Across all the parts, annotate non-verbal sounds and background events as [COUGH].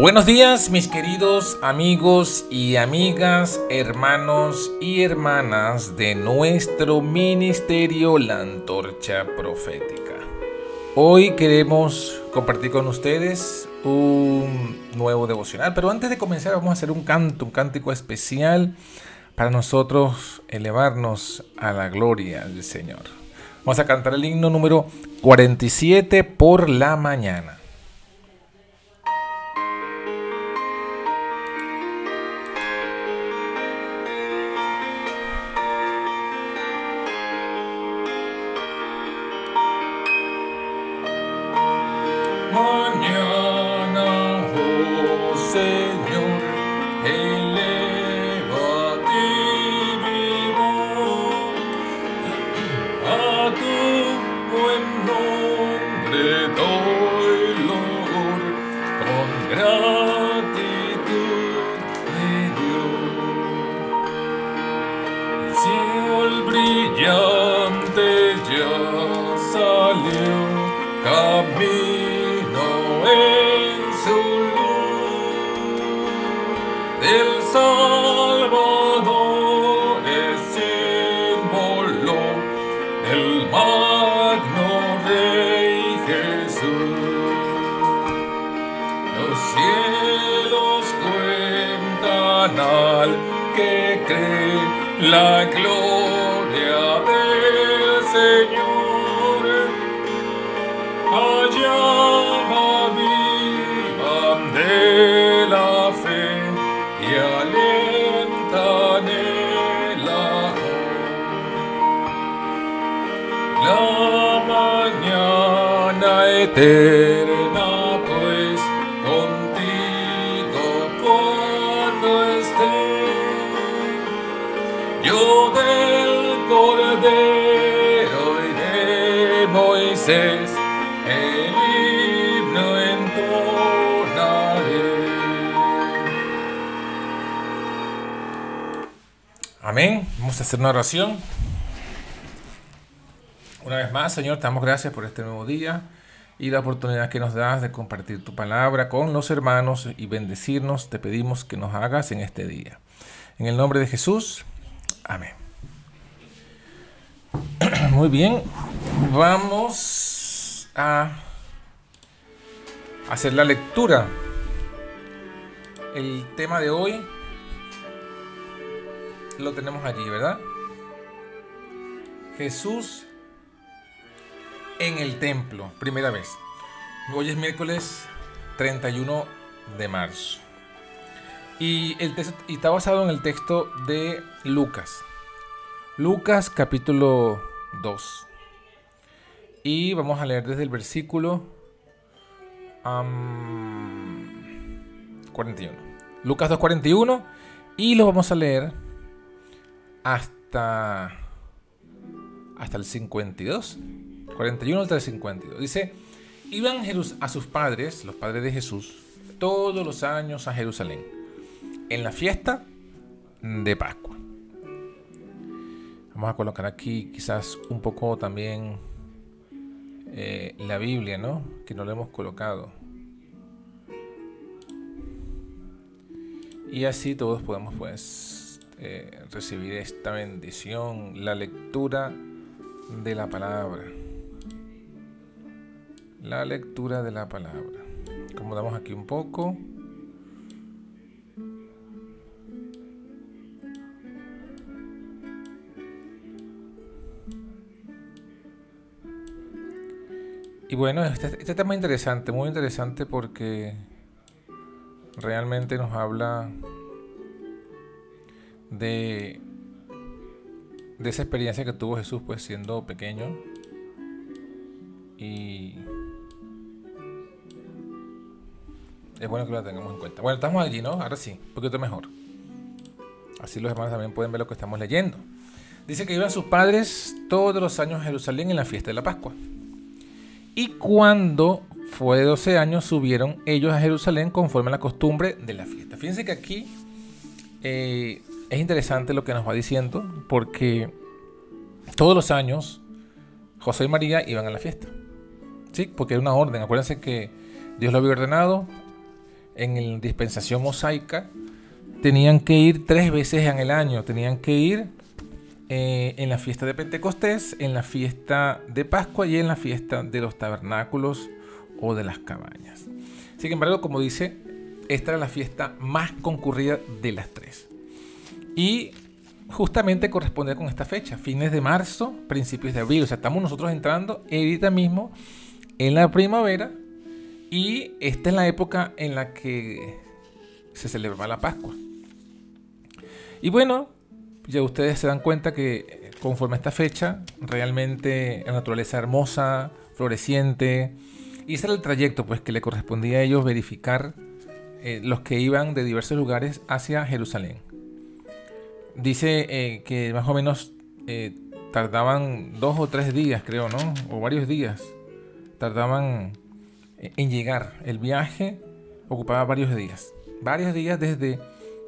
Buenos días mis queridos amigos y amigas, hermanos y hermanas de nuestro ministerio La Antorcha Profética. Hoy queremos compartir con ustedes un nuevo devocional, pero antes de comenzar vamos a hacer un canto, un cántico especial para nosotros elevarnos a la gloria del Señor. Vamos a cantar el himno número 47 por la mañana. Gracias. La gloria del Señor. Allá vivan de la fe y alientan el La mañana eterna. El himno Amén. Vamos a hacer una oración. Una vez más, Señor, te damos gracias por este nuevo día y la oportunidad que nos das de compartir tu palabra con los hermanos y bendecirnos. Te pedimos que nos hagas en este día. En el nombre de Jesús. Amén. [CLEARS THROAT] Muy bien, vamos a hacer la lectura. El tema de hoy lo tenemos allí, ¿verdad? Jesús en el templo, primera vez. Hoy es miércoles 31 de marzo. Y, el texto, y está basado en el texto de Lucas. Lucas capítulo 2. Y vamos a leer desde el versículo 41. Lucas 2.41. Y lo vamos a leer hasta, hasta el 52. 41 hasta el 52. Dice, iban a sus padres, los padres de Jesús, todos los años a Jerusalén, en la fiesta de Pascua. Vamos a colocar aquí quizás un poco también eh, la Biblia, ¿no? Que no lo hemos colocado. Y así todos podemos pues eh, recibir esta bendición, la lectura de la palabra. La lectura de la palabra. Acomodamos aquí un poco. Y bueno, este, este tema es interesante, muy interesante porque realmente nos habla de, de esa experiencia que tuvo Jesús pues siendo pequeño y es bueno que lo tengamos en cuenta. Bueno, estamos allí, ¿no? Ahora sí, un poquito mejor. Así los hermanos también pueden ver lo que estamos leyendo. Dice que iban sus padres todos los años a Jerusalén en la fiesta de la Pascua. Y cuando fue de 12 años, subieron ellos a Jerusalén conforme a la costumbre de la fiesta. Fíjense que aquí eh, es interesante lo que nos va diciendo, porque todos los años José y María iban a la fiesta. ¿Sí? Porque era una orden. Acuérdense que Dios lo había ordenado en la dispensación mosaica, tenían que ir tres veces en el año. Tenían que ir eh, en la fiesta de Pentecostés, en la fiesta de Pascua y en la fiesta de los tabernáculos o de las cabañas. Sin embargo, como dice, esta era la fiesta más concurrida de las tres. Y justamente corresponde con esta fecha, fines de marzo, principios de abril. O sea, estamos nosotros entrando ahorita mismo en la primavera y esta es la época en la que se celebra la Pascua. Y bueno, ya ustedes se dan cuenta que eh, conforme a esta fecha, realmente la naturaleza hermosa, floreciente, y ese era el trayecto pues que le correspondía a ellos verificar eh, los que iban de diversos lugares hacia Jerusalén. Dice eh, que más o menos tardaban dos o tres días, creo, ¿no? O varios días. Tardaban en llegar. El viaje ocupaba varios días. Varios días desde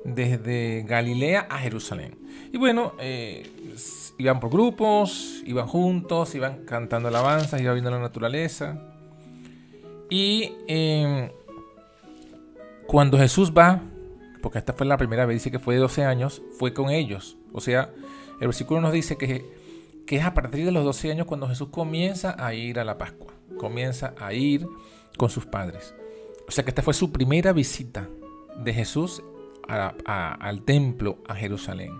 desde Galilea a Jerusalén. Y bueno, eh, iban por grupos, iban juntos, iban cantando alabanzas, iban viendo la naturaleza. Y em, cuando Jesús va, porque esta fue la primera vez, dice que fue de 12 años, fue con ellos. O sea, el versículo nos dice que, que es a partir de los 12 años cuando Jesús comienza a ir a la Pascua, comienza a ir con sus padres. O sea que esta fue su primera visita de Jesús al templo, a Jerusalén.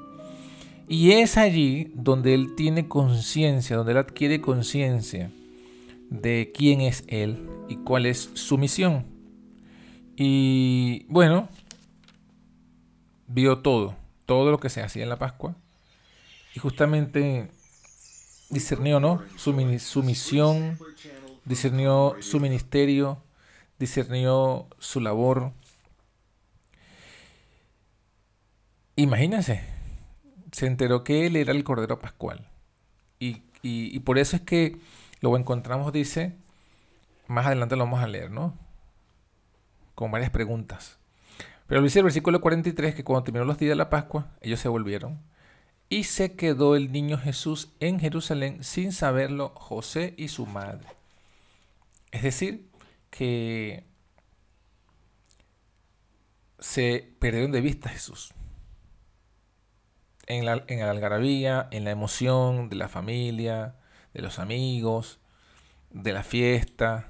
Y es allí donde él tiene conciencia, donde él adquiere conciencia de quién es él y cuál es su misión. Y bueno, vio todo, todo lo que se hacía en la Pascua. Y justamente discernió, ¿no? Su, su misión, discernió su ministerio, discernió su labor Imagínense, se enteró que él era el Cordero Pascual. Y, por eso es que lo encontramos, dice, más adelante lo vamos a leer, ¿no? Con varias preguntas. Pero dice el versículo 43 que cuando terminó los días de la Pascua, ellos se volvieron. Y se quedó el niño Jesús en Jerusalén sin saberlo José y su madre. Es decir, que se perdieron de vista Jesús en la, en algarabía, en la emoción de la familia, de los amigos, de la fiesta.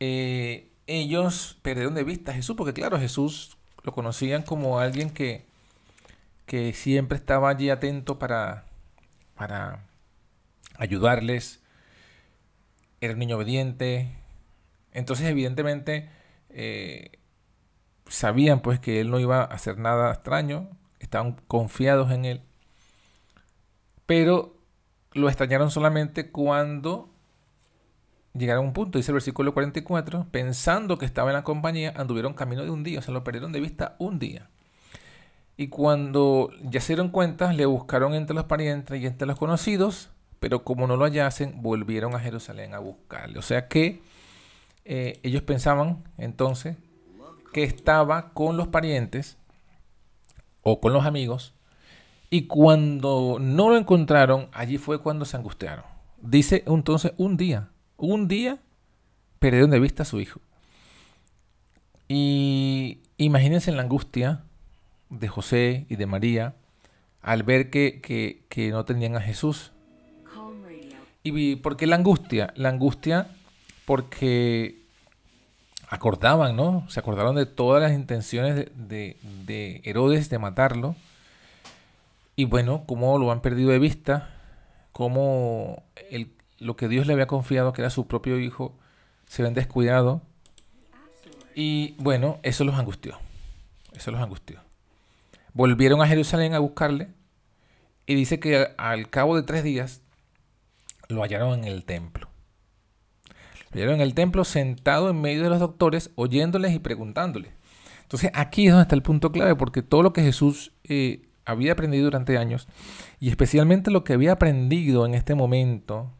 Eh, ellos perdieron de vista a Jesús, porque claro, Jesús lo conocían como alguien que, que siempre estaba allí atento para, para ayudarles. Era un niño obediente. Entonces, evidentemente, eh, sabían pues que él no iba a hacer nada extraño, estaban confiados en él, pero lo extrañaron solamente cuando llegaron a un punto, dice el versículo 44, pensando que estaba en la compañía, anduvieron camino de un día, o sea, lo perdieron de vista un día. Y cuando ya se dieron cuenta, le buscaron entre los parientes y entre los conocidos, pero como no lo hallasen, volvieron a Jerusalén a buscarle. O sea que eh, ellos pensaban entonces que estaba con los parientes o con los amigos. Y cuando no lo encontraron, allí fue cuando se angustiaron. Dice entonces un día, un día perdieron de vista a su hijo. Y imagínense la angustia de José y de María al ver que, que no tenían a Jesús. ¿Y por qué la angustia? La angustia porque acordaban, ¿no? Se acordaron de todas las intenciones de, Herodes de matarlo. Y bueno, cómo lo han perdido de vista, cómo lo que Dios le había confiado, que era su propio hijo, se ven descuidado. Y bueno, eso los angustió. Eso los angustió. Volvieron a Jerusalén a buscarle. Y dice que al cabo de tres días lo hallaron en el templo en el templo sentado en medio de los doctores, oyéndoles y preguntándoles. Entonces aquí es donde está el punto clave, porque todo lo que Jesús eh, había aprendido durante años, y especialmente lo que había aprendido en este momento,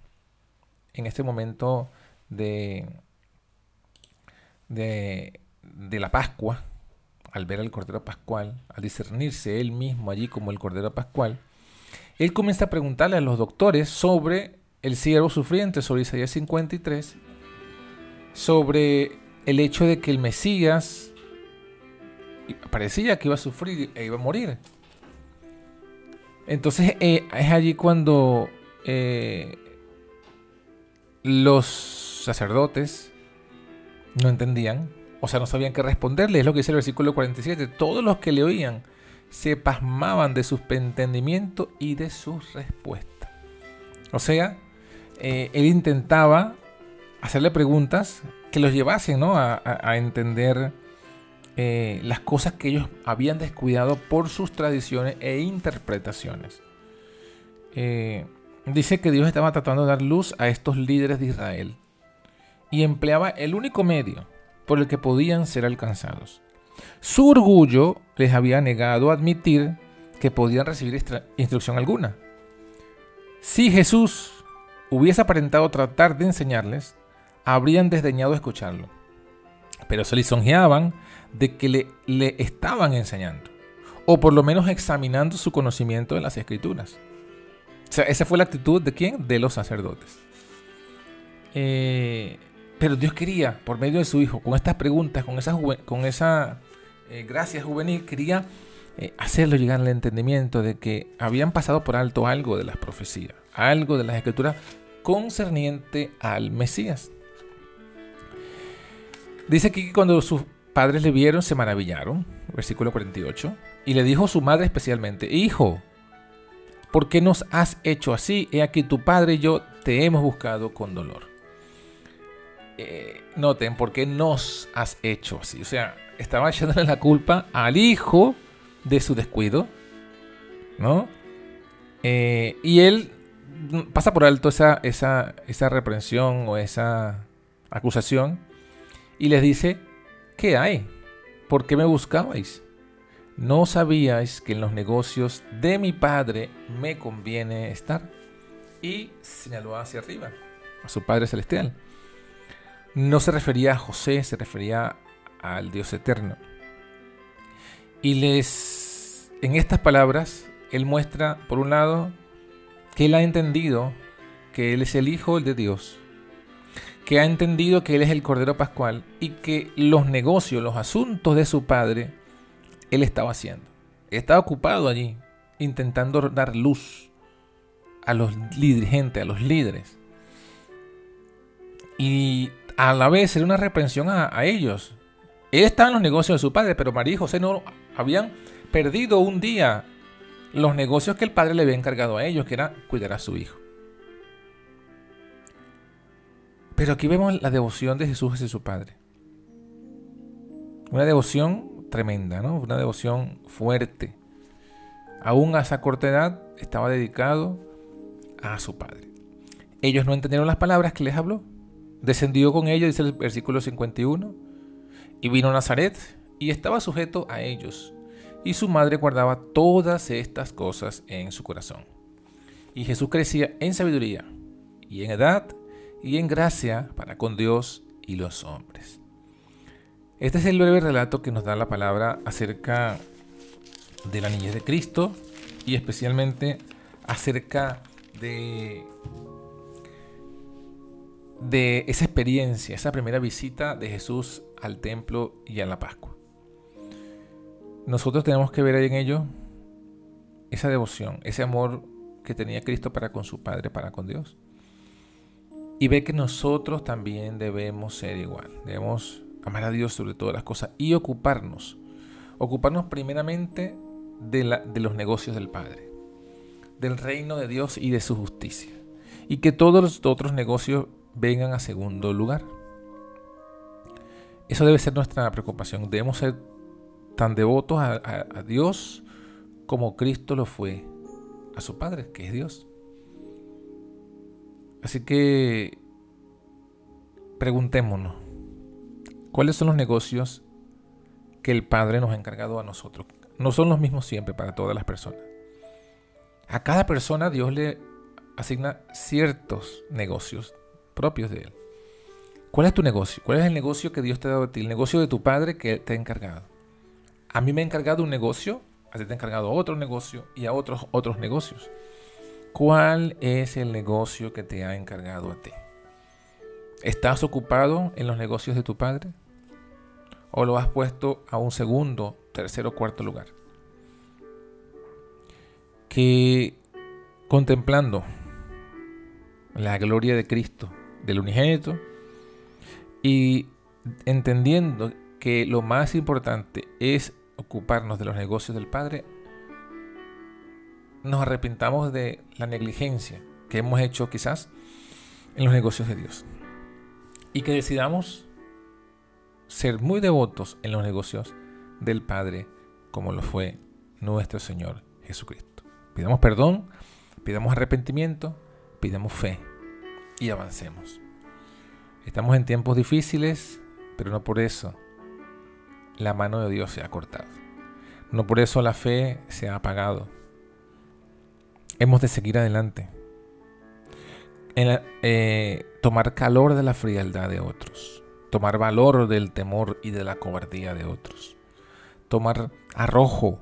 en este momento de, de, de la Pascua, al ver al Cordero Pascual, al discernirse él mismo allí como el Cordero Pascual, él comienza a preguntarle a los doctores sobre el siervo sufriente, sobre Isaías 53, sobre el hecho de que el Mesías parecía que iba a sufrir e iba a morir. Entonces eh, es allí cuando eh, los sacerdotes no entendían, o sea, no sabían qué responderle. Es lo que dice el versículo 47. Todos los que le oían se pasmaban de su entendimiento y de su respuesta. O sea, eh, él intentaba hacerle preguntas que los llevasen a, entender eh, las cosas que ellos habían descuidado por sus tradiciones e interpretaciones. Eh, dice que Dios estaba tratando de dar luz a estos líderes de Israel y empleaba el único medio por el que podían ser alcanzados. Su orgullo les había negado admitir que podían recibir instrucción alguna. Si Jesús hubiese aparentado tratar de enseñarles, habrían desdeñado escucharlo. Pero se lisonjeaban de que le, le estaban enseñando, o por lo menos examinando su conocimiento de las escrituras. O sea, esa fue la actitud de quién? De los sacerdotes. Eh, pero Dios quería, por medio de su Hijo, con estas preguntas, con esa, con esa eh, gracia juvenil, quería eh, hacerlo llegar al entendimiento de que habían pasado por alto algo de las profecías, algo de las escrituras concerniente al Mesías. Dice aquí que cuando sus padres le vieron, se maravillaron, versículo 48, y le dijo su madre especialmente, Hijo, ¿por qué nos has hecho así? He aquí tu padre y yo te hemos buscado con dolor. Eh, noten, ¿por qué nos has hecho así? O sea, estaba echándole la culpa al hijo de su descuido, ¿no? Eh, y él pasa por alto esa, esa, esa reprensión o esa acusación y les dice, ¿qué hay? ¿Por qué me buscabais? ¿No sabíais que en los negocios de mi padre me conviene estar? Y señaló hacia arriba, a su Padre Celestial. No se refería a José, se refería al Dios eterno. Y les, en estas palabras, él muestra, por un lado, que él ha entendido que él es el Hijo de Dios, que ha entendido que él es el Cordero Pascual y que los negocios, los asuntos de su Padre, él estaba haciendo. Estaba ocupado allí, intentando dar luz a los dirigentes, a los líderes. Y a la vez era una reprensión a, ellos. Él estaba en los negocios de su padre, pero María y José no habían perdido un día los negocios que el padre le había encargado a ellos, que era cuidar a su hijo. Pero aquí vemos la devoción de Jesús hacia su padre. Una devoción tremenda, ¿no? Una devoción fuerte. Aún a esa corta edad estaba dedicado a su padre. Ellos no entendieron las palabras que les habló. Descendió con ellos, dice el versículo 51, y vino a Nazaret y estaba sujeto a ellos y su madre guardaba todas estas cosas en su corazón. Y Jesús crecía en sabiduría y en edad y en gracia para con Dios y los hombres. Este es el breve relato que nos da la palabra acerca de la niñez de Cristo y especialmente acerca de, de esa experiencia, esa primera visita de Jesús al templo y a la Pascua. Nosotros tenemos que ver en ello esa devoción, ese amor que tenía Cristo para con su Padre, para con Dios. Y ve que nosotros también debemos ser igual. Debemos amar a Dios sobre todas las cosas y ocuparnos. Ocuparnos primeramente de, los negocios del Padre, del reino de Dios y de su justicia. Y que todos los otros negocios vengan a segundo lugar. Eso debe ser nuestra preocupación. Debemos ser tan devotos a, Dios como Cristo lo fue a su Padre, que es Dios. Así que preguntémonos, ¿cuáles son los negocios que el Padre nos ha encargado a nosotros? No son los mismos siempre para todas las personas. A cada persona Dios le asigna ciertos negocios propios de Él. ¿Cuál es tu negocio? ¿Cuál es el negocio que Dios te ha dado a ti? El negocio de tu Padre que te ha encargado. A mí me ha encargado un negocio, a ti te ha encargado otro negocio y a otros otros negocios. ¿Cuál es el negocio que te ha encargado a ti? ¿Estás ocupado en los negocios de tu padre? o lo has puesto a un segundo, tercero o cuarto lugar. Que contemplando la gloria de Cristo, del unigénito, y entendiendo que lo más importante es ocuparnos de los negocios del Padre, nos arrepintamos de la negligencia que hemos hecho quizás en los negocios de Dios. Y que decidamos ser muy devotos en los negocios del Padre como lo fue nuestro Señor Jesucristo. Pidamos perdón, pidamos arrepentimiento, pidamos fe y avancemos. Estamos en tiempos difíciles, pero no por eso la mano de Dios se ha cortado. No por eso la fe se ha apagado. Hemos de seguir adelante. En eh, tomar calor de la frialdad de otros. Tomar valor del temor y de la cobardía de otros. Tomar arrojo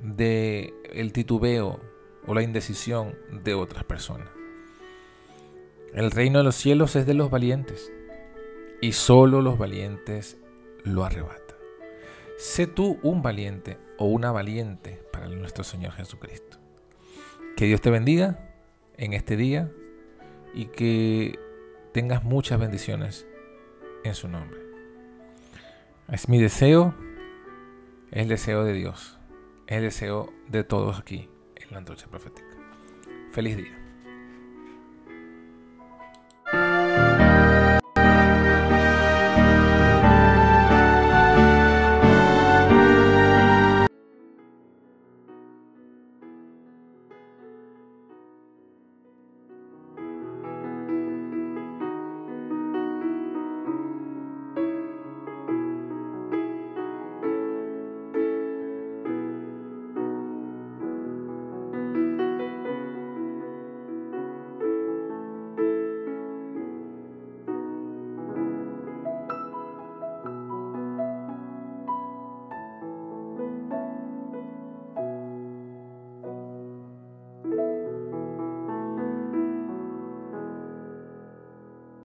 del el titubeo o la indecisión de otras personas. El reino de los cielos es de los valientes y solo los valientes lo arrebatan. Sé tú un valiente o una valiente para nuestro Señor Jesucristo. Que Dios te bendiga en este día y que tengas muchas bendiciones en su nombre. Es mi deseo, es el deseo de Dios, es el deseo de todos aquí en la antorcha profética. Feliz día.